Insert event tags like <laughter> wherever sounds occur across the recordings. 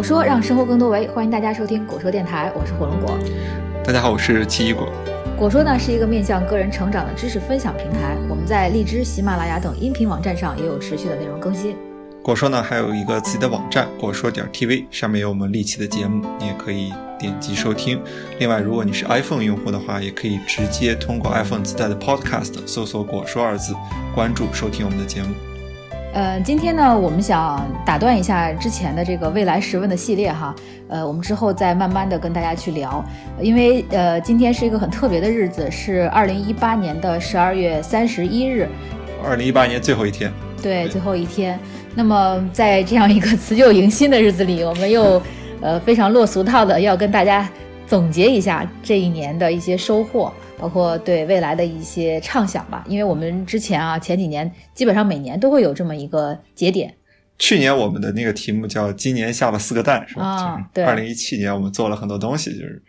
果说让生活更多维，欢迎大家收听果说电台，我是火龙果。大家好，我是奇异果。果说呢是一个面向个人成长的知识分享平台，我们在荔枝、喜马拉雅等音频网站上也有持续的内容更新。果说呢还有一个自己的网站果说点 TV，上面有我们历期的节目，你也可以点击收听。另外，如果你是 iPhone 用户的话，也可以直接通过 iPhone 自带的 Podcast 搜索“果说”二字，关注收听我们的节目。呃，今天呢，我们想打断一下之前的这个未来十问的系列哈，呃，我们之后再慢慢的跟大家去聊，因为呃，今天是一个很特别的日子，是二零一八年的十二月三十一日，二零一八年最后一天，对，最后一天。那么在这样一个辞旧迎新的日子里，我们又呃非常落俗套的要跟大家总结一下这一年的一些收获。包括对未来的一些畅想吧，因为我们之前啊前几年基本上每年都会有这么一个节点。去年我们的那个题目叫“今年下了四个蛋”，是吧？啊，对。二零一七年我们做了很多东西，就是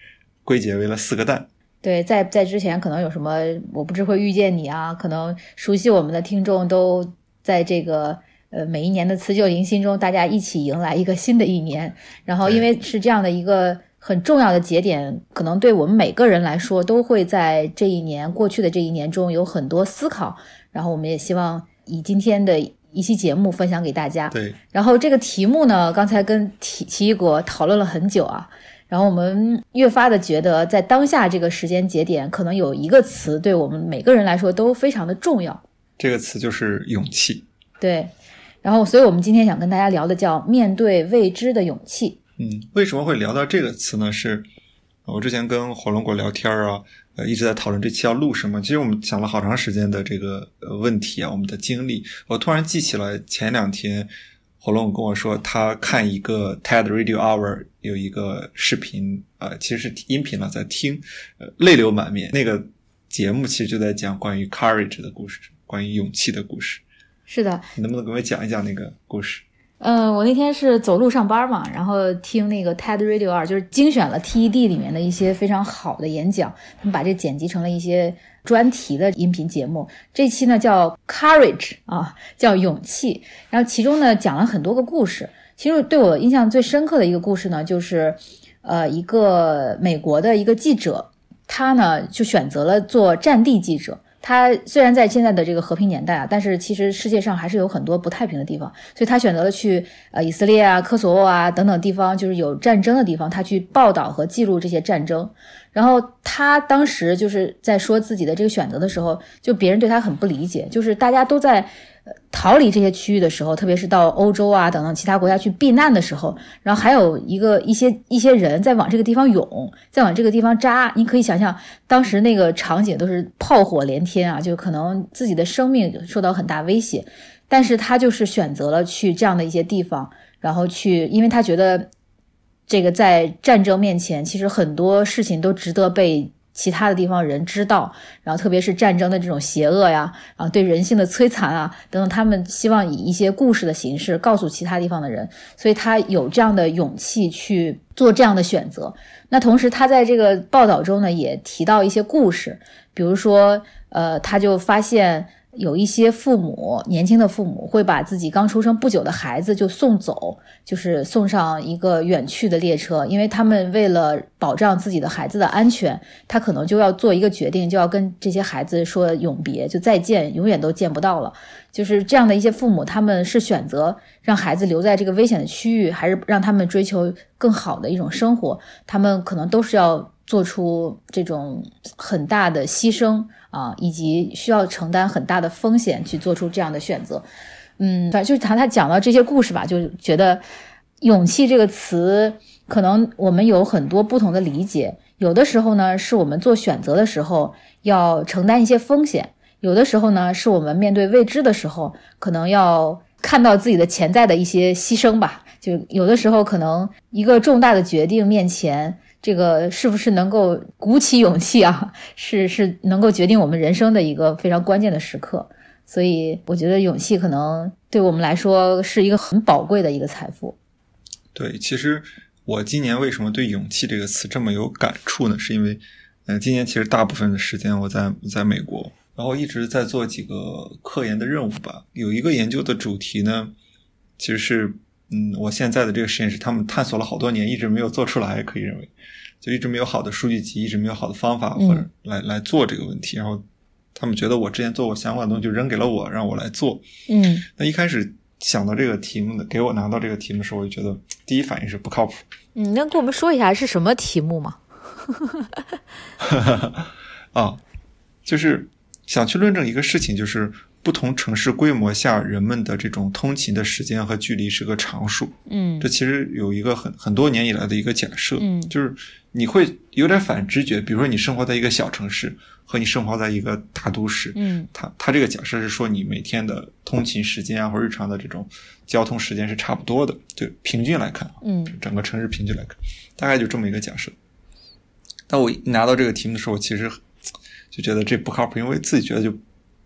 归结为了四个蛋。对，在在之前可能有什么我不知会遇见你啊，可能熟悉我们的听众都在这个呃每一年的辞旧迎新中，大家一起迎来一个新的一年。然后因为是这样的一个。很重要的节点，可能对我们每个人来说，都会在这一年过去的这一年中有很多思考。然后，我们也希望以今天的一期节目分享给大家。对。然后这个题目呢，刚才跟奇奇异果讨论了很久啊。然后我们越发的觉得，在当下这个时间节点，可能有一个词对我们每个人来说都非常的重要。这个词就是勇气。对。然后，所以我们今天想跟大家聊的叫面对未知的勇气。嗯，为什么会聊到这个词呢？是我之前跟火龙果聊天啊，呃，一直在讨论这期要录什么。其实我们想了好长时间的这个呃问题啊，我们的经历。我突然记起了前两天火龙果跟我说，他看一个 TED Radio Hour 有一个视频，呃，其实是音频了，在听，呃，泪流满面。那个节目其实就在讲关于 courage 的故事，关于勇气的故事。是的，你能不能给我讲一讲那个故事？嗯，我那天是走路上班嘛，然后听那个 TED Radio 二，就是精选了 TED 里面的一些非常好的演讲，他们把这剪辑成了一些专题的音频节目。这期呢叫 Courage 啊，叫勇气。然后其中呢讲了很多个故事，其实对我印象最深刻的一个故事呢，就是呃一个美国的一个记者，他呢就选择了做战地记者。他虽然在现在的这个和平年代啊，但是其实世界上还是有很多不太平的地方，所以他选择了去呃以色列啊、科索沃啊等等地方，就是有战争的地方，他去报道和记录这些战争。然后他当时就是在说自己的这个选择的时候，就别人对他很不理解，就是大家都在。逃离这些区域的时候，特别是到欧洲啊等等其他国家去避难的时候，然后还有一个一些一些人在往这个地方涌，在往这个地方扎。你可以想象，当时那个场景都是炮火连天啊，就可能自己的生命受到很大威胁。但是他就是选择了去这样的一些地方，然后去，因为他觉得这个在战争面前，其实很多事情都值得被。其他的地方人知道，然后特别是战争的这种邪恶呀，然后对人性的摧残啊等等，他们希望以一些故事的形式告诉其他地方的人，所以他有这样的勇气去做这样的选择。那同时，他在这个报道中呢，也提到一些故事，比如说，呃，他就发现。有一些父母，年轻的父母会把自己刚出生不久的孩子就送走，就是送上一个远去的列车，因为他们为了保障自己的孩子的安全，他可能就要做一个决定，就要跟这些孩子说永别，就再见，永远都见不到了。就是这样的一些父母，他们是选择让孩子留在这个危险的区域，还是让他们追求更好的一种生活？他们可能都是要做出这种很大的牺牲。啊，以及需要承担很大的风险去做出这样的选择，嗯，反正就是谈他讲到这些故事吧，就觉得勇气这个词，可能我们有很多不同的理解。有的时候呢，是我们做选择的时候要承担一些风险；有的时候呢，是我们面对未知的时候，可能要看到自己的潜在的一些牺牲吧。就有的时候，可能一个重大的决定面前。这个是不是能够鼓起勇气啊？<laughs> 是是能够决定我们人生的一个非常关键的时刻，所以我觉得勇气可能对我们来说是一个很宝贵的一个财富。对，其实我今年为什么对勇气这个词这么有感触呢？是因为，呃，今年其实大部分的时间我在在美国，然后一直在做几个科研的任务吧。有一个研究的主题呢，其实是嗯，我现在的这个实验室，他们探索了好多年，一直没有做出来，可以认为，就一直没有好的数据集，一直没有好的方法或者来来做这个问题。然后他们觉得我之前做过相关的东西，就扔给了我，让我来做。嗯那一开始想到这个题目的，给我拿到这个题目的时候，我就觉得第一反应是不靠谱。嗯，能跟我们说一下是什么题目吗？<laughs> 啊，就是想去论证一个事情，就是不同城市规模下人们的这种通勤的时间和距离是个常数。嗯这其实有一个很很多年以来的一个假设，嗯就是你会有点反直觉，比如说你生活在一个小城市和你生活在一个大都市，嗯它它这个假设是说你每天的通勤时间啊或日常的这种交通时间是差不多的，就平均来看啊，嗯整个城市平均来看，大概就这么一个假设。但我拿到这个题目的时候，我其实就觉得这不靠谱，因为自己觉得就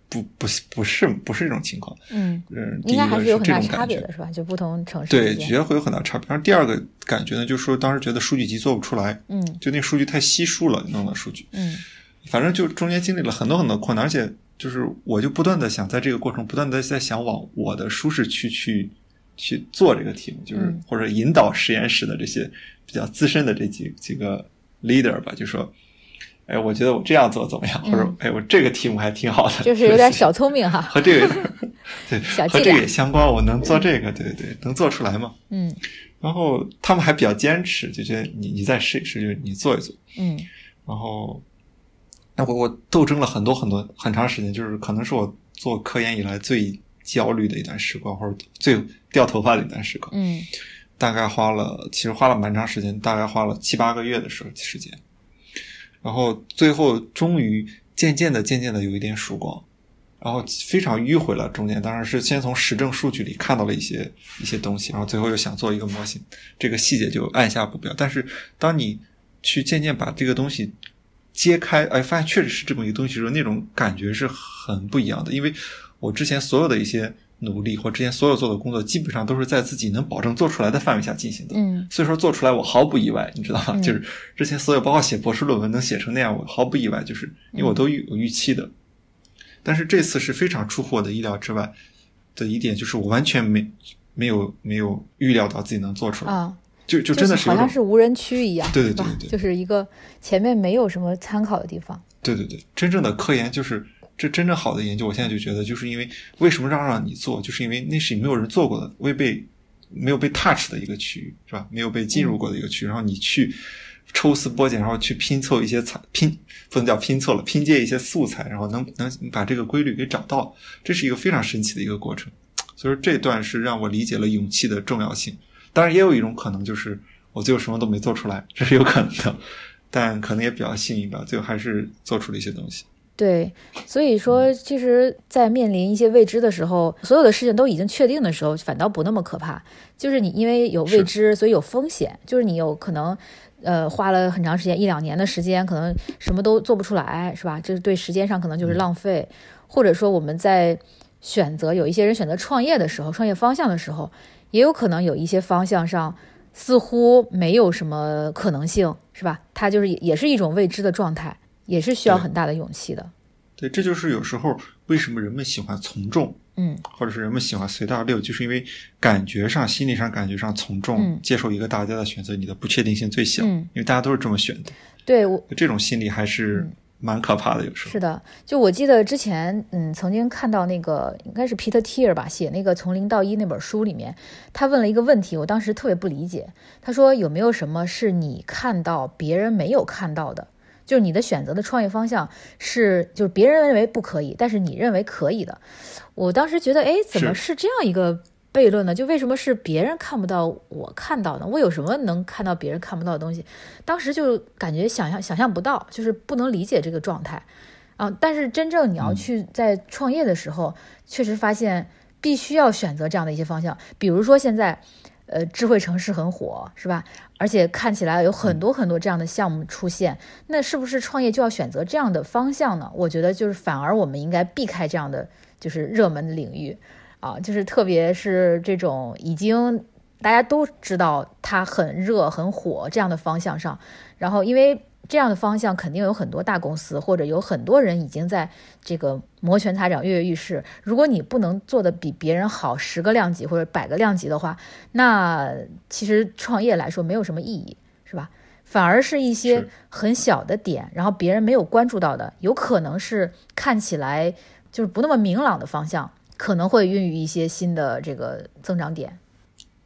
不不不是不是这种情况。嗯，嗯，第应该还是有很大这种差别的，是吧？就不同城市对，觉得会有很大差别。然后第二个感觉呢，就是说当时觉得数据集做不出来，嗯就那数据太稀疏了，弄的数据。嗯反正就中间经历了很多很多困难，而且就是我就不断的想在这个过程不断的在想往我的舒适区去去做这个题目，就是、嗯或者引导实验室的这些比较资深的这几几个 leader 吧，就说。哎，我觉得我这样做怎么样？或者嗯，哎，我这个题目还挺好的，就是有点小聪明哈。<laughs> 和这个 <laughs> 对，和这个也相关。我能做这个，对对对，能做出来吗？嗯然后他们还比较坚持，就觉得你你再试一试，就是你做一做。嗯然后，那我我斗争了很多很多很长时间，就是可能是我做科研以来最焦虑的一段时光，或者最掉头发的一段时光。嗯大概花了，其实花了蛮长时间，大概花了七八个月的时候时间。然后最后终于渐渐的、渐渐的有一点曙光，然后非常迂回了。中间当然是先从实证数据里看到了一些一些东西，然后最后又想做一个模型，这个细节就按下不表。但是当你去渐渐把这个东西揭开，哎，发现确实是这么一个东西的时候，那种感觉是很不一样的。因为我之前所有的一些努力或之前所有做的工作，基本上都是在自己能保证做出来的范围下进行的。嗯所以说做出来我毫不意外，你知道吗？嗯就是之前所有包括写博士论文能写成那样，我毫不意外，就是因为我都有预期的。但是这次是非常出乎我的意料之外的一点，就是我完全没没有没有预料到自己能做出来，啊，就就就真的是好像是无人区一样，对对对对就是一个前面没有什么参考的地方。对对对，真正的科研就是这真正好的研究，我现在就觉得，就是因为为什么让让你做，就是因为那是没有人做过的，未被没有被 touch 的一个区域，是吧？没有被进入过的一个区域，然后你去抽丝剥茧，然后去拼凑一些材拼不能叫拼凑了，拼接一些素材，然后能能把这个规律给找到，这是一个非常神奇的一个过程。所以说这段是让我理解了勇气的重要性。当然，也有一种可能就是我最后什么都没做出来，这是有可能的。但可能也比较幸运吧，最后还是做出了一些东西。对，所以说，其实，在面临一些未知的时候，所有的事情都已经确定的时候，反倒不那么可怕。就是你因为有未知，所以有风险，就是你有可能，呃，花了很长时间，一两年的时间，可能什么都做不出来，是吧？这对时间上可能就是浪费，或者说我们在选择有一些人选择创业的时候，创业方向的时候，也有可能有一些方向上似乎没有什么可能性，是吧？它就是也也是一种未知的状态，也是需要很大的勇气的。对，这就是有时候为什么人们喜欢从众，嗯或者是人们喜欢随大流，就是因为感觉上、心理上感觉上从众，嗯接受一个大家的选择，你的不确定性最小，嗯因为大家都是这么选的。对我这种心理还是蛮可怕的，有时候。是的，就我记得之前，嗯，曾经看到那个应该是 Peter Thiel 吧，写那个《从零到一》那本书里面，他问了一个问题，我当时特别不理解。他说有没有什么是你看到别人没有看到的？就是你的选择的创业方向是，就是别人认为不可以，但是你认为可以的。我当时觉得，哎，怎么是这样一个悖论呢？就为什么是别人看不到，我看到呢？我有什么能看到别人看不到的东西？当时就感觉想象想象不到，就是不能理解这个状态啊。但是真正你要去在创业的时候，确实发现必须要选择这样的一些方向，比如说现在。呃，智慧城市很火，是吧？而且看起来有很多很多这样的项目出现，那是不是创业就要选择这样的方向呢？我觉得就是反而我们应该避开这样的就是热门的领域啊，就是特别是这种已经大家都知道它很热很火这样的方向上，然后因为这样的方向肯定有很多大公司或者有很多人已经在这个摩拳擦掌、跃跃欲试。如果你不能做的比别人好十个量级或者百个量级的话，那其实创业来说没有什么意义，是吧？反而是一些很小的点，然后别人没有关注到的，有可能是看起来就是不那么明朗的方向，可能会孕育一些新的这个增长点。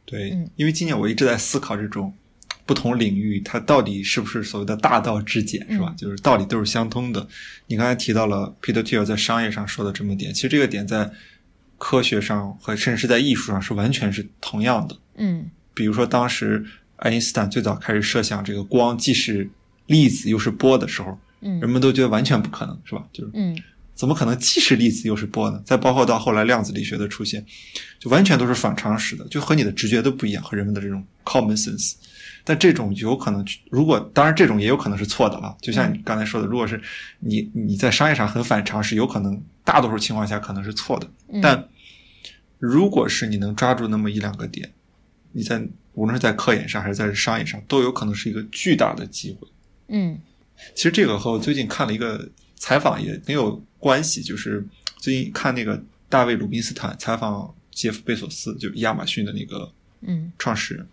对，因为今年我一直在思考这种。不同领域，它到底是不是所谓的大道至简，是吧？就是道理都是相通的。你刚才提到了 Peter Thiel 在商业上说的这么点，其实这个点在科学上和甚至是在艺术上是完全是同样的。嗯，比如说当时爱因斯坦最早开始设想这个光既是粒子又是波的时候，嗯，人们都觉得完全不可能，是吧？就是，嗯，怎么可能既是粒子又是波呢？再包括到后来量子力学的出现，就完全都是反常识的，就和你的直觉都不一样，和人们的这种 common sense。但这种有可能，如果当然这种也有可能是错的啊。就像你刚才说的，如果是你你在商业上很反常是，有可能大多数情况下可能是错的。但如果是你能抓住那么一两个点，你在无论是在科研上还是在商业上，都有可能是一个巨大的机会。嗯，其实这个和我最近看了一个采访也很有关系，就是最近看那个大卫鲁宾斯坦采访杰夫贝索斯，就亚马逊的那个嗯创始人。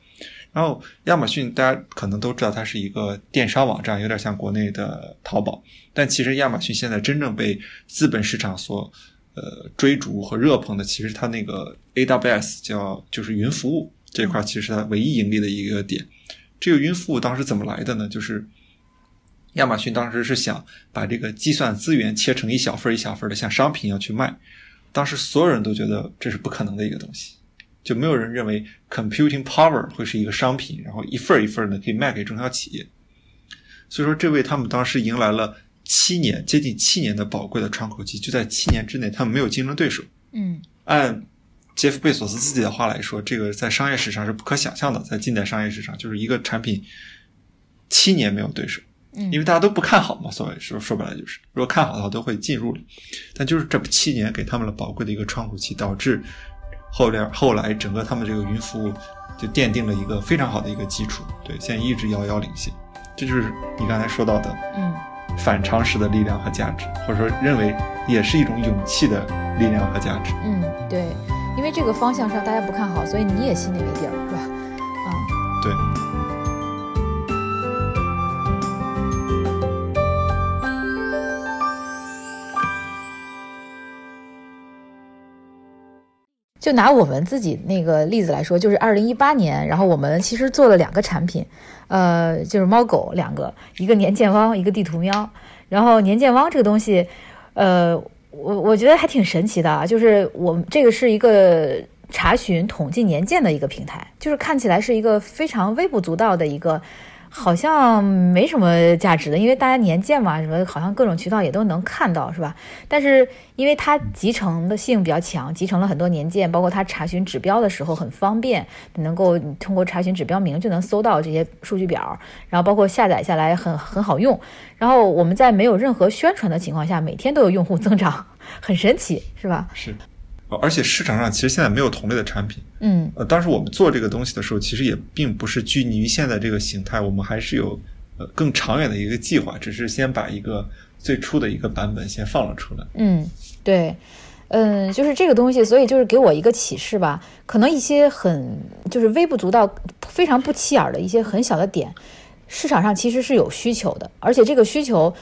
然后，亚马逊大家可能都知道，它是一个电商网站，有点像国内的淘宝。但其实，亚马逊现在真正被资本市场所呃追逐和热捧的，其实它那个 AWS 叫就是云服务这块，其实它唯一盈利的一个点。这个云服务当时怎么来的呢？就是亚马逊当时是想把这个计算资源切成一小份一小份的，像商品一样去卖。当时所有人都觉得这是不可能的一个东西。就没有人认为 computing power 会是一个商品，然后一份一份的可以卖给中小企业。所以说，这为他们当时迎来了七年，接近七年的宝贵的窗口期。就在七年之内，他们没有竞争对手。嗯，按杰夫贝索斯自己的话来说，这个在商业史上是不可想象的，在近代商业史上，就是一个产品七年没有对手。嗯，因为大家都不看好嘛，所谓说说白了就是，如果看好的话都会进入了。但就是这七年给他们了宝贵的一个窗口期，导致。后边后来整个他们这个云服务就奠定了一个非常好的一个基础，对，现在一直遥遥领先。这就是你刚才说到的，嗯，反常识的力量和价值，或者说认为也是一种勇气的力量和价值。嗯，对，因为这个方向上大家不看好，所以你也心里没底儿，是吧？就拿我们自己那个例子来说，就是二零一八年，然后我们其实做了两个产品，呃，就是猫狗两个，一个年鉴汪，一个地图喵。然后年鉴汪这个东西，呃，我我觉得还挺神奇的啊，就是我这个是一个查询统计年鉴的一个平台，就是看起来是一个非常微不足道的一个。好像没什么价值的，因为大家年鉴嘛，什么好像各种渠道也都能看到，是吧？但是因为它集成的性比较强，集成了很多年鉴，包括它查询指标的时候很方便，能够通过查询指标名就能搜到这些数据表，然后包括下载下来很很好用。然后我们在没有任何宣传的情况下，每天都有用户增长，很神奇，是吧？是。而且市场上其实现在没有同类的产品，嗯，呃，当时我们做这个东西的时候，其实也并不是拘泥于现在这个形态，我们还是有呃更长远的一个计划，只是先把一个最初的一个版本先放了出来。嗯，对，嗯，就是这个东西，所以就是给我一个启示吧，可能一些很就是微不足道、非常不起眼的一些很小的点，市场上其实是有需求的，而且这个需求。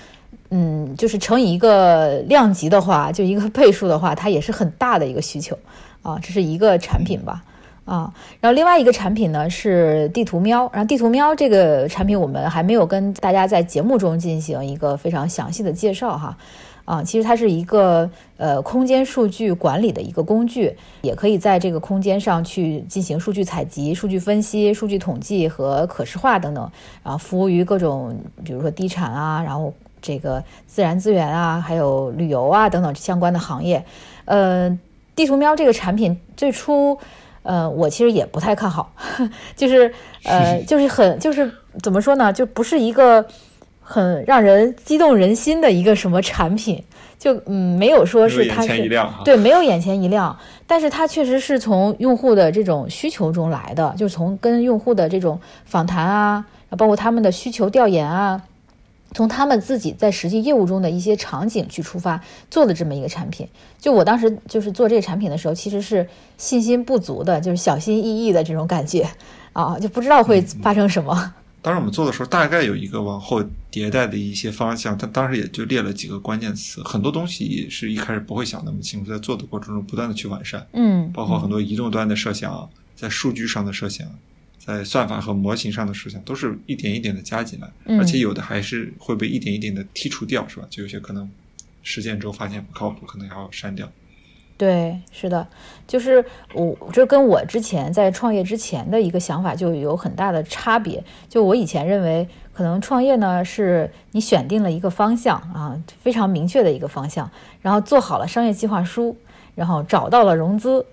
嗯，就是乘以一个量级的话，就一个倍数的话，它也是很大的一个需求啊。这是一个产品吧，啊，然后另外一个产品呢是地图喵，然后地图喵这个产品我们还没有跟大家在节目中进行一个非常详细的介绍哈，啊，其实它是一个呃空间数据管理的一个工具，也可以在这个空间上去进行数据采集、数据分析、数据统计和可视化等等，然后服务于各种比如说地产啊，然后。这个自然资源啊，还有旅游啊等等相关的行业，呃，地图喵这个产品最初，呃，我其实也不太看好，<laughs> 就是呃，就是很就是怎么说呢，就不是一个很让人激动人心的一个什么产品，就嗯，没有说是它是对，没有眼前一亮，但是它确实是从用户的这种需求中来的，就是从跟用户的这种访谈啊，包括他们的需求调研啊。从他们自己在实际业务中的一些场景去出发做的这么一个产品。就我当时就是做这个产品的时候，其实是信心不足的，就是小心翼翼的这种感觉啊，就不知道会发生什么。当时我们做的时候，大概有一个往后迭代的一些方向，但当时也就列了几个关键词，很多东西也是一开始不会想那么清楚，在做的过程中不断的去完善，嗯，包括很多移动端的设想，在数据上的设想。在算法和模型上的设想都是一点一点的加进来，嗯而且有的还是会被一点一点的剔除掉，是吧？就有些可能实践之后发现不靠谱，可能要删掉。对，是的，就是我这跟我之前在创业之前的一个想法就有很大的差别。就我以前认为，可能创业呢是你选定了一个方向啊，非常明确的一个方向，然后做好了商业计划书，然后找到了融资，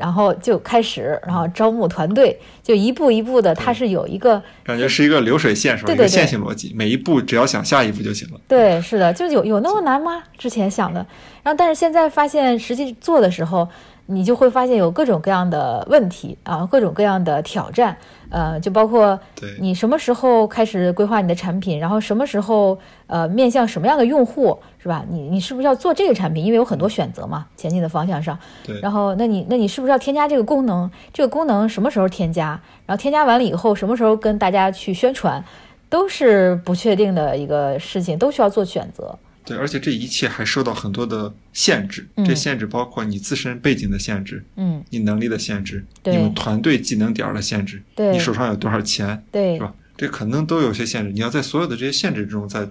然后就开始，然后招募团队，就一步一步的，它是有一个感觉是一个流水线，是吧？对对对一个线性逻辑，每一步只要想下一步就行了。对，是的，就有有那么难吗？之前想的，然后但是现在发现实际做的时候，你就会发现有各种各样的问题啊，各种各样的挑战，呃，就包括你什么时候开始规划你的产品，然后什么时候呃面向什么样的用户，是吧？你你是不是要做这个产品？因为有很多选择嘛，前进的方向上。对，然后，那你那你是不是要添加这个功能？这个功能什么时候添加？然后添加完了以后，什么时候跟大家去宣传，都是不确定的一个事情，都需要做选择。对，而且这一切还受到很多的限制，嗯这限制包括你自身背景的限制，嗯，你能力的限制，对你们团队技能点儿的限制，对你手上有多少钱，对是吧？这可能都有些限制，你要在所有的这些限制之中再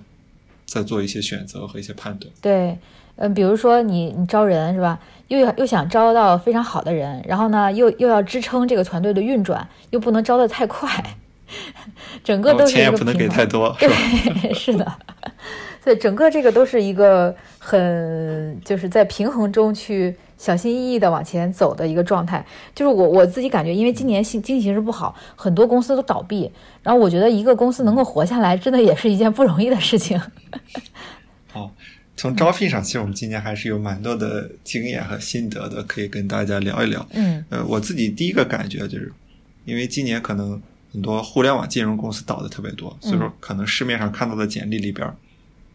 再做一些选择和一些判断。对，嗯，比如说你你招人是吧？又要又想招到非常好的人，然后呢，又又要支撑这个团队的运转，又不能招得太快，<laughs> 整个都钱也不能给太多，是吧？对，<laughs> 是的，所以整个这个都是一个很就是在平衡中去小心翼翼的往前走的一个状态。就是我我自己感觉，因为今年经经济形势不好，很多公司都倒闭，然后我觉得一个公司能够活下来，真的也是一件不容易的事情。<laughs> 好，从招聘上，其实我们今年还是有蛮多的经验和心得的，可以跟大家聊一聊。嗯呃，我自己第一个感觉就是，因为今年可能很多互联网金融公司倒的特别多，所以说可能市面上看到的简历里边儿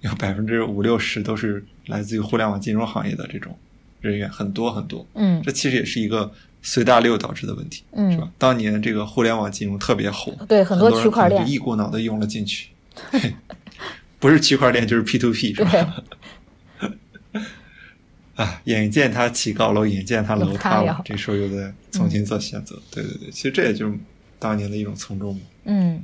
有百分之五六十都是来自于互联网金融行业的这种人员，很多很多。嗯这其实也是一个随大流导致的问题，嗯是吧？当年这个互联网金融特别火，对很多人区块链就一股脑的涌了进去，<laughs> 不是区块链就是 P to P，是吧？对，<laughs> 啊，眼见他起高楼，眼见他楼楼塌塌了这时候又得重新做选择。对对对，其实这也就是当年的一种从众嘛。嗯，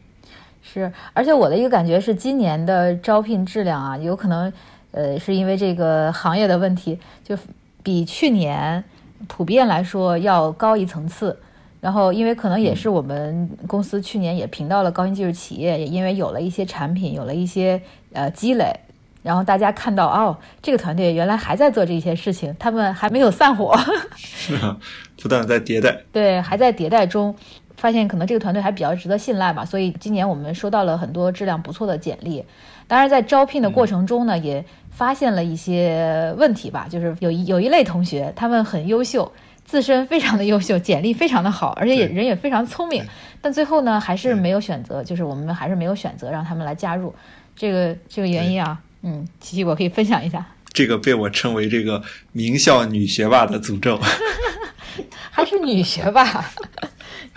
是，而且我的一个感觉是，今年的招聘质量啊，有可能，呃，是因为这个行业的问题，就比去年普遍来说要高一层次。然后，因为可能也是我们公司去年也评到了高新技术企业，也因为有了一些产品，有了一些呃积累，然后大家看到哦，这个团队原来还在做这些事情，他们还没有散伙。是啊？不断在迭代。对，还在迭代中，发现可能这个团队还比较值得信赖吧，所以今年我们收到了很多质量不错的简历。当然，在招聘的过程中呢，也发现了一些问题吧，就是有一有一类同学，他们很优秀，自身非常的优秀，简历非常的好，而且也人也非常聪明，但最后呢，还是没有选择，就是我们还是没有选择让他们来加入。这个这个原因啊，嗯，琪琪我可以分享一下，这个被我称为这个名校女学霸的诅咒。<laughs> 还是女学霸，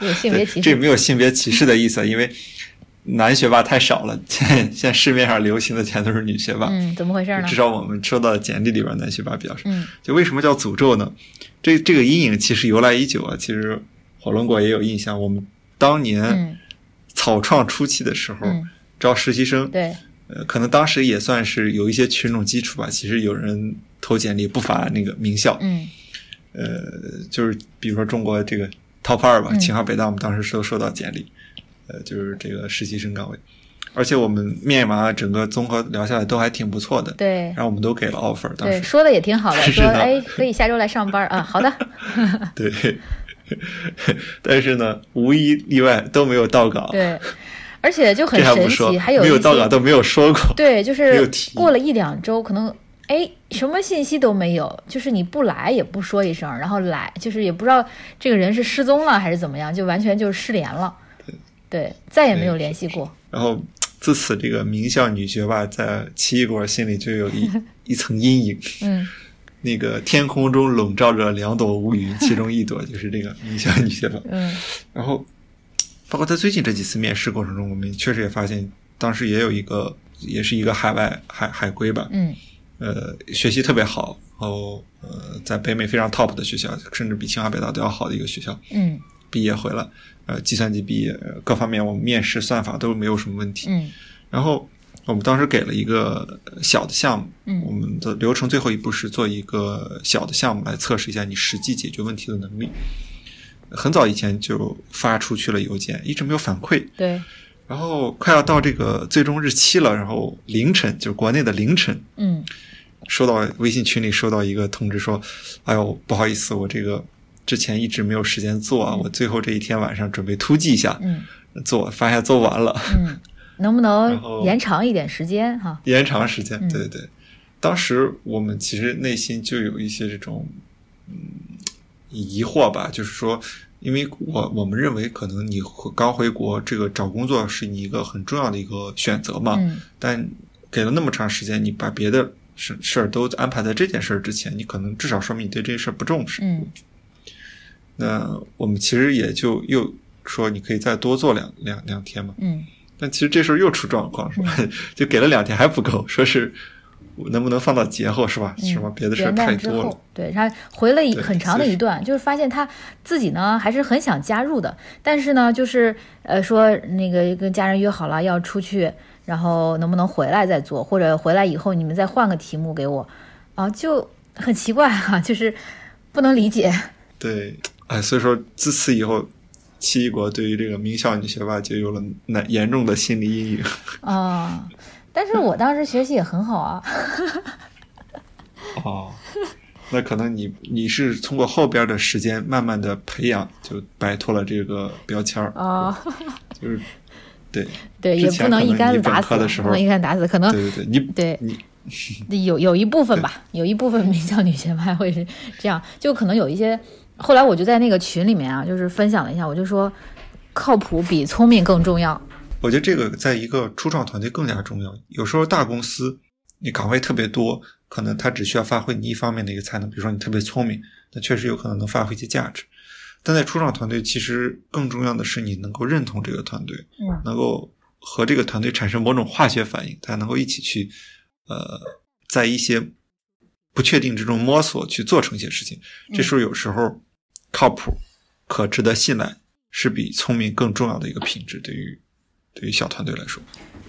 有性别，歧视，这没有性别歧视的意思，因为男学霸太少了，现在现在市面上流行的全都是女学霸。嗯，怎么回事呢至？少我们收到的简历里边，男学霸比较少。嗯就为什么叫诅咒呢？这这个阴影其实由来已久啊。其实火龙果也有印象，我们当年嗯草创初期的时候、嗯，招实习生，对。呃，可能当时也算是有一些群众基础吧。其实有人投简历不乏那个名校，嗯呃，就是比如说中国这个 top 二吧，嗯。清华北大，我们当时都收到简历，呃，就是这个实习生岗位，而且我们面完整个综合聊下来都还挺不错的，对然后我们都给了 offer，当对，时说的也挺好的，<laughs> 说哎可以下周来上班啊，好的，<laughs> 对，但是呢，无一例外都没有到岗，对，而且就很神，奇，还有没有到岗都没有说过，对，就是过了一两周，可能哎什么信息都没有，就是你不来也不说一声，然后来就是也不知道这个人是失踪了还是怎么样，就完全就是失联了，对，再也没有联系过，然后自此这个名校女学霸在奇异果心里就有一 <laughs> 一层阴影。嗯那个天空中笼罩着两朵乌云，其中一朵就是这个名校女学霸。嗯然后，包括在最近这几次面试过程中，我们确实也发现，当时也有一个，也是一个海外海海归吧，嗯呃，学习特别好，然后呃，在北美非常 top 的学校，甚至比清华北大都要好的一个学校，嗯毕业回来，呃，计算机毕业，呃各方面我们面试算法都没有什么问题。嗯然后我们当时给了一个小的项目，嗯我们的流程最后一步是做一个小的项目来测试一下你实际解决问题的能力。很早以前就发出去了邮件，一直没有反馈。对，然后快要到这个最终日期了，然后凌晨就是国内的凌晨，嗯收到微信群里收到一个通知说：“哎呦，不好意思，我这个之前一直没有时间做啊，我最后这一天晚上准备突击一下，嗯做发现做完了。”嗯，能不能 <laughs> 延长一点时间哈？延长时间，嗯对对对。当时我们其实内心就有一些这种嗯疑惑吧，就是说，因为我我们认为可能你回刚回国，这个找工作是你一个很重要的一个选择嘛，嗯但给了那么长时间，你把别的事事儿都安排在这件事儿之前，你可能至少说明你对这事儿不重视。嗯那我们其实也就又说你可以再多做两两两天嘛，嗯但其实这时候又出状况是吧？<laughs> 就给了两天还不够，说是能不能放到节后是吧？嗯，什么别的事儿太多了后，，对他回了一很长的一段，就是发现他自己呢还是很想加入的，但是呢，就是呃说那个跟家人约好了要出去，然后能不能回来再做，或者回来以后你们再换个题目给我，啊，就很奇怪哈、就是不能理解。对，哎，所以说自此以后，七一国对于这个名校女学霸就有了难严重的心理阴影。<laughs> 啊、但是我当时学习也很好啊。<laughs> 哦，那可能你你是通过后边的时间慢慢的培养，就摆脱了这个标签儿，啊、就是对对，也不能一竿子打死，不能一竿子打死，可能对对对，你对你有有一部分吧，有一部分名校女学霸会是这样，就可能有一些。后来我就在那个群里面啊，就是分享了一下，我就说，靠谱比聪明更重要。我觉得这个在一个初创团队更加重要。有时候大公司你岗位特别多，可能他只需要发挥你一方面的一个才能，比如说你特别聪明，那确实有可能能发挥一些价值。但在初创团队，其实更重要的是你能够认同这个团队，嗯能够和这个团队产生某种化学反应，才能够一起去，呃，在一些不确定之中摸索，去做成一些事情。这时候有时候靠谱、可值得信赖是比聪明更重要的一个品质，对于对于小团队来说。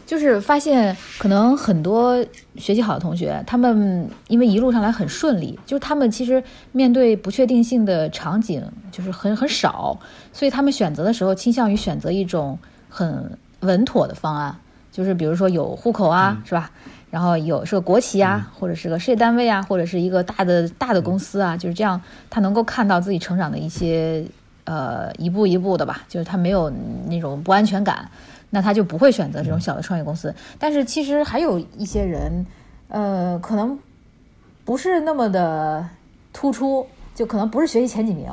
就是发现可能很多学习好的同学，他们因为一路上来很顺利，就是他们其实面对不确定性的场景就是很很少，所以他们选择的时候倾向于选择一种很稳妥的方案，就是比如说有户口啊，是吧？然后有是个国企啊，或者是个事业单位啊，或者是一个大的大的公司啊，就是这样，他能够看到自己成长的一些呃一步一步的吧，就是他没有那种不安全感。那他就不会选择这种小的创业公司。但是其实还有一些人，呃，可能不是那么的突出，就可能不是学习前几名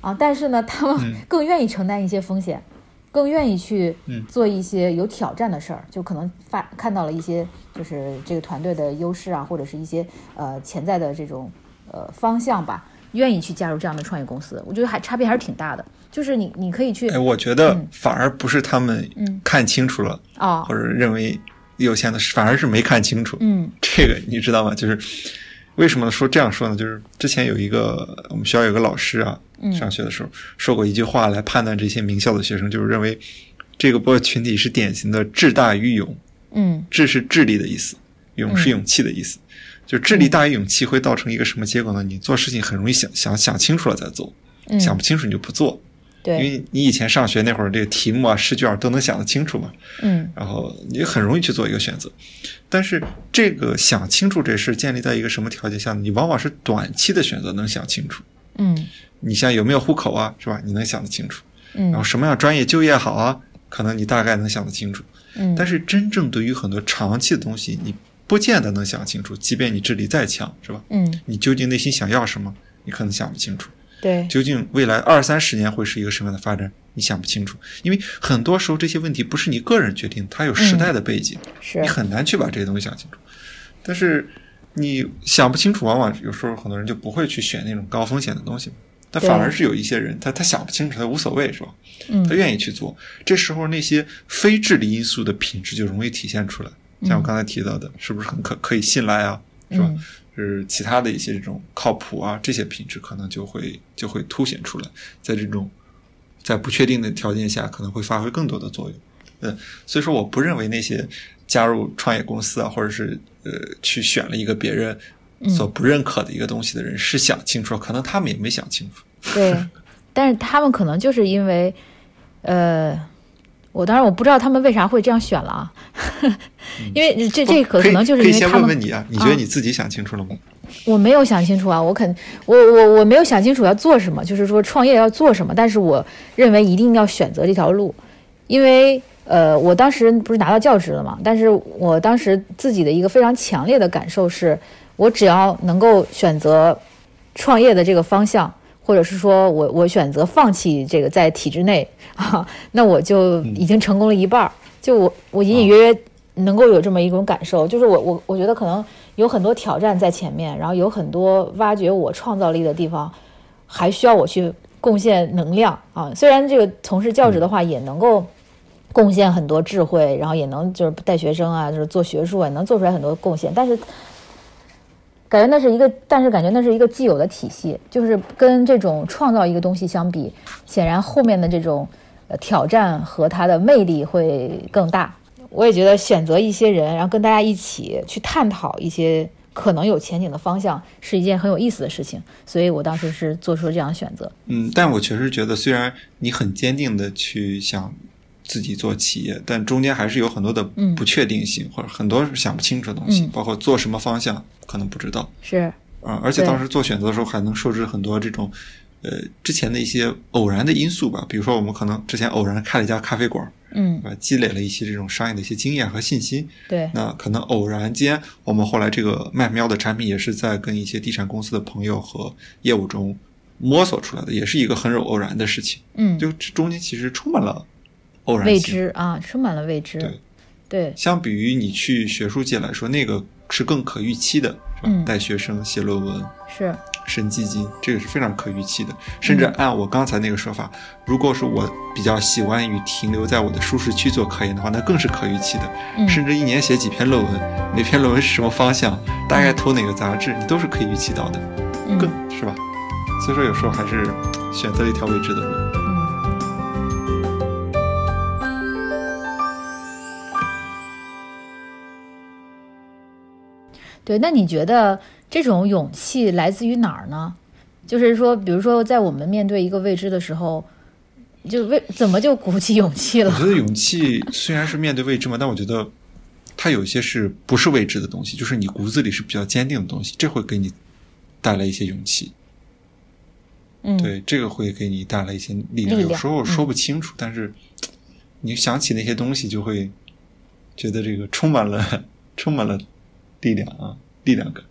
啊，但是呢，他们更愿意承担一些风险，更愿意去嗯做一些有挑战的事儿，就可能发看到了一些就是这个团队的优势啊，或者是一些呃潜在的这种呃方向吧。愿意去加入这样的创业公司，我觉得还差别还是挺大的。就是你，你可以去哎，我觉得嗯反而不是他们嗯看清楚了，哦或，者认为有钱的是，反而是没看清楚。嗯这个你知道吗？就是为什么说这样说呢？就是之前有一个我们学校有个老师啊，嗯上学的时候说过一句话来判断这些名校的学生，就是认为这个波群体是典型的智大于勇，嗯智是智力的意思，勇是勇气的意思。就是智力大于勇气会造成一个什么结果呢？你做事情很容易想想想清楚了再做，嗯，想不清楚你就不做。因，为你以前上学那会儿，这个题目啊、试卷都能想得清楚嘛，嗯然后你很容易去做一个选择。但是这个想清楚这事建立在一个什么条件下呢？你往往是短期的选择能想清楚。嗯你像有没有户口啊，是吧？你能想得清楚。嗯然后嗯什么样专业就业好啊，可能你大概能想得清楚。嗯，但是真正对于很多长期的东西，你不见得能想清楚。即便你智力再强，是吧？嗯你究竟内心想要什么，你可能想不清楚。对，究竟未来二三十年会是一个什么样的发展，你想不清楚，因为很多时候这些问题不是你个人决定，它有时代的背景，是。你很难去把这些东西想清楚。但是你想不清楚，往往有时候很多人就不会去选那种高风险的东西，但反而是有一些人，他他想不清楚，他无所谓，是吧？嗯。他愿意去做。这时候那些非智力因素的品质就容易体现出来，像我刚才提到的，是不是很可可以信赖啊，是吧？嗯是其他的一些这种靠谱啊，这些品质可能就会就会凸显出来，在这种在不确定的条件下，可能会发挥更多的作用。嗯，所以说我不认为那些加入创业公司啊，或者是呃去选了一个别人所不认可的一个东西的人是想清楚，可能他们也没想清楚。对，但是他们可能就是因为，呃，我当然我不知道他们为啥会这样选了啊，<laughs> 因为这这可可能就是因为他们问问你啊，你觉得你自己想清楚了吗？我没有想清楚啊，我肯我我我没有想清楚要做什么，就是说创业要做什么，但是我认为一定要选择这条路，因为呃，我当时不是拿到教职了嘛，但是我当时自己的一个非常强烈的感受是，我只要能够选择创业的这个方向，或者是说我我选择放弃这个在体制内啊，<laughs> 那我就已经成功了一半儿。就我我隐隐约约能够有这么一种感受，就是我我我觉得可能有很多挑战在前面，然后有很多挖掘我创造力的地方，还需要我去贡献能量啊。虽然这个从事教职的话也能够贡献很多智慧，然后也能就是带学生啊，就是做学术啊，能做出来很多贡献，但是。感觉那是一个，但是感觉那是一个既有的体系，就是跟这种创造一个东西相比，显然后面的这种呃挑战和它的魅力会更大。我也觉得选择一些人，然后跟大家一起去探讨一些可能有前景的方向，是一件很有意思的事情。所以我当时是做出了这样的选择。嗯，但我确实觉得，虽然你很坚定的去想自己做企业，但中间还是有很多的嗯。不确定性，或者很多想不清楚的东西，嗯。包括做什么方向可能不知道是，啊、而且当时做选择的时候，还能受制很多这种呃之前的一些偶然的因素吧，比如说我们可能之前偶然开了一家咖啡馆，嗯，对吧？积累了一些这种商业的一些经验和信心，对，那可能偶然间，我们后来这个麦喵的产品也是在跟一些地产公司的朋友和业务中摸索出来的，也是一个很偶然的事情。嗯，就这中间其实充满了偶然未性。知啊，充满了未知。对对，相比于你去学术界来说，那个是更可预期的，是吧？嗯带学生写论文、是，审基金，这个是非常可预期的。甚至嗯按我刚才那个说法，如果是我比较喜欢于停留在我的舒适区做科研的话，那更是可预期的。嗯，甚至一年写几篇论文，每篇论文是什么方向，大概投哪个杂志，你都是可以预期到的，嗯更是吧？所以说有时候还是选择了一条未知的路。对，那你觉得这种勇气来自于哪儿呢？就是说，比如说，在我们面对一个未知的时候，就为怎么就鼓起勇气了我？觉得勇气虽然是面对未知嘛，但我觉得它有些是不是未知的东西，就是你骨子里是比较坚定的东西，这会给你带来一些勇气。嗯，对，这个会给你带来一些力量。力量有时候说不清楚，但是你想起那些东西，就会觉得这个充满了充满了力量啊，力量感。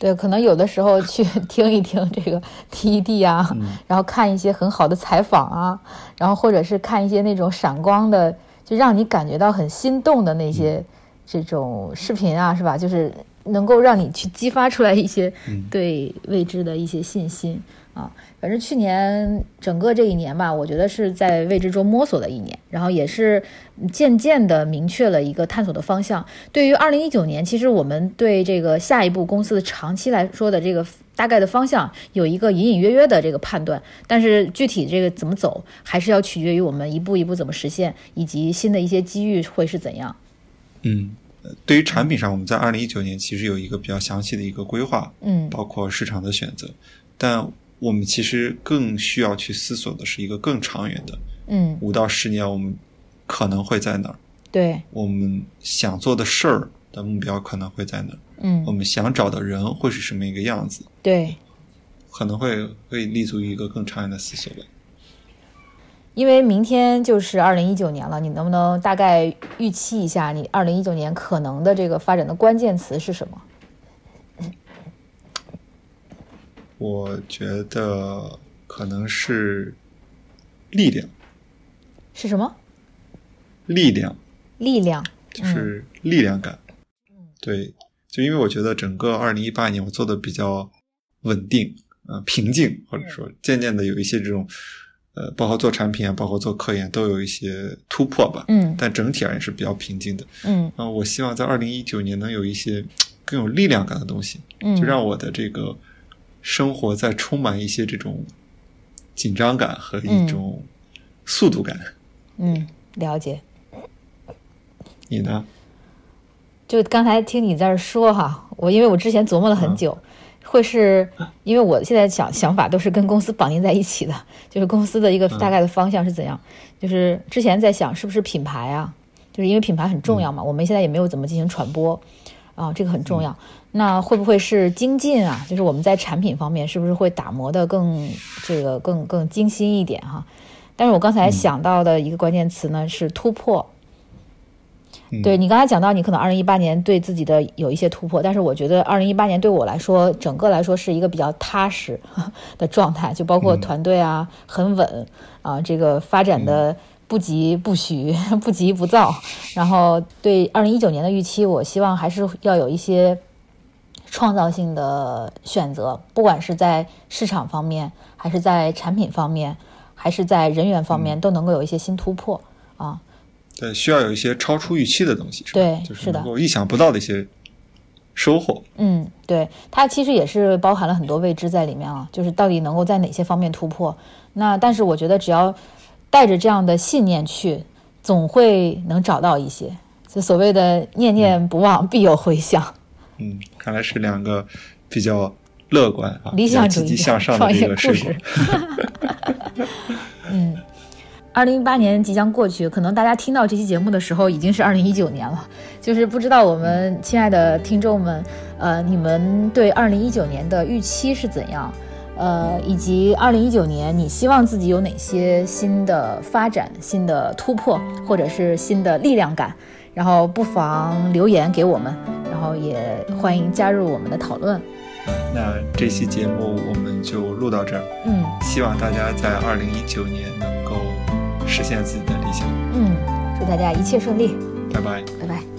对，可能有的时候去听一听这个 <laughs> TED 啊，嗯然后看一些很好的采访啊，然后或者是看一些那种闪光的，就让你感觉到很心动的那些这种视频啊，是吧？就是能够让你去激发出来一些嗯对未知的一些信心啊。反正去年整个这一年吧，我觉得是在未知中摸索的一年，然后也是渐渐的明确了一个探索的方向。对于二零一九年，其实我们对这个下一步公司的长期来说的这个大概的方向有一个隐隐约约的这个判断，但是具体这个怎么走，还是要取决于我们一步一步怎么实现，以及新的一些机遇会是怎样。嗯，呃对于产品上，我们在二零一九年其实有一个比较详细的一个规划，嗯包括市场的选择，但我们其实更需要去思索的是一个更长远的，嗯，五到十年我们可能会在哪儿，对，我们想做的事儿的目标可能会在哪儿，嗯我们想找的人会是什么一个样子，对，可能会会立足于一个更长远的思索吧。因为明天就是二零一九年了，你能不能大概预期一下你二零一九年可能的这个发展的关键词是什么？我觉得可能是力量，是什么？力量，力量，就是力量感。嗯对，就因为我觉得整个二零一八年我做的比较稳定，呃，平静，或者说渐渐的有一些这种，呃，包括做产品啊，包括做科研，都有一些突破吧。嗯但整体而言是比较平静的。嗯啊、我希望在二零一九年能有一些更有力量感的东西，嗯，就让我的这个生活在充满一些这种紧张感和一种速度感。嗯了解。你呢？就刚才听你在这说哈，我因为我之前琢磨了很久，会是因为我现在想想法都是跟公司绑定在一起的，<laughs> 就是公司的一个大概的方向是怎样。就是之前在想是不是品牌啊，就是因为品牌很重要嘛，我们现在也没有怎么进行传播啊，这个很重要。那会不会是精进啊？就是我们在产品方面是不是会打磨的更这个更更精心一点哈？但是我刚才想到的一个关键词呢是突破。嗯对你刚才讲到，你可能二零一八年对自己的有一些突破，但是我觉得二零一八年对我来说，整个来说是一个比较踏实 <laughs> 的状态，就包括团队啊很稳啊，这个发展的不急不徐、<laughs> 不急不躁。然后对二零一九年的预期，我希望还是要有一些创造性的选择，不管是在市场方面，还是在产品方面，还是在人员方面，都能够有一些新突破啊。对，需要有一些超出预期的东西，是吧？对就是是的能够意想不到的一些收获。嗯，对，它其实也是包含了很多未知在里面啊，就是到底能够在哪些方面突破。那但是我觉得只要带着这样的信念去，总会能找到一些。就所谓的念念不忘，必有回响。嗯，看来是两个比较乐观啊、理想主义积极向上的这创业故个水果事。<laughs> 嗯，二零一八年即将过去，可能大家听到这期节目的时候已经是二零一九年了。就是不知道我们亲爱的听众们，呃，你们对二零一九年的预期是怎样？呃，以及二零一九年你希望自己有哪些新的发展、新的突破，或者是新的力量感？然后不妨留言给我们，然后也欢迎加入我们的讨论。那这期节目我们就录到这儿，嗯希望大家在二零一九年能够实现自己的理想。嗯，祝大家一切顺利，拜拜。拜拜。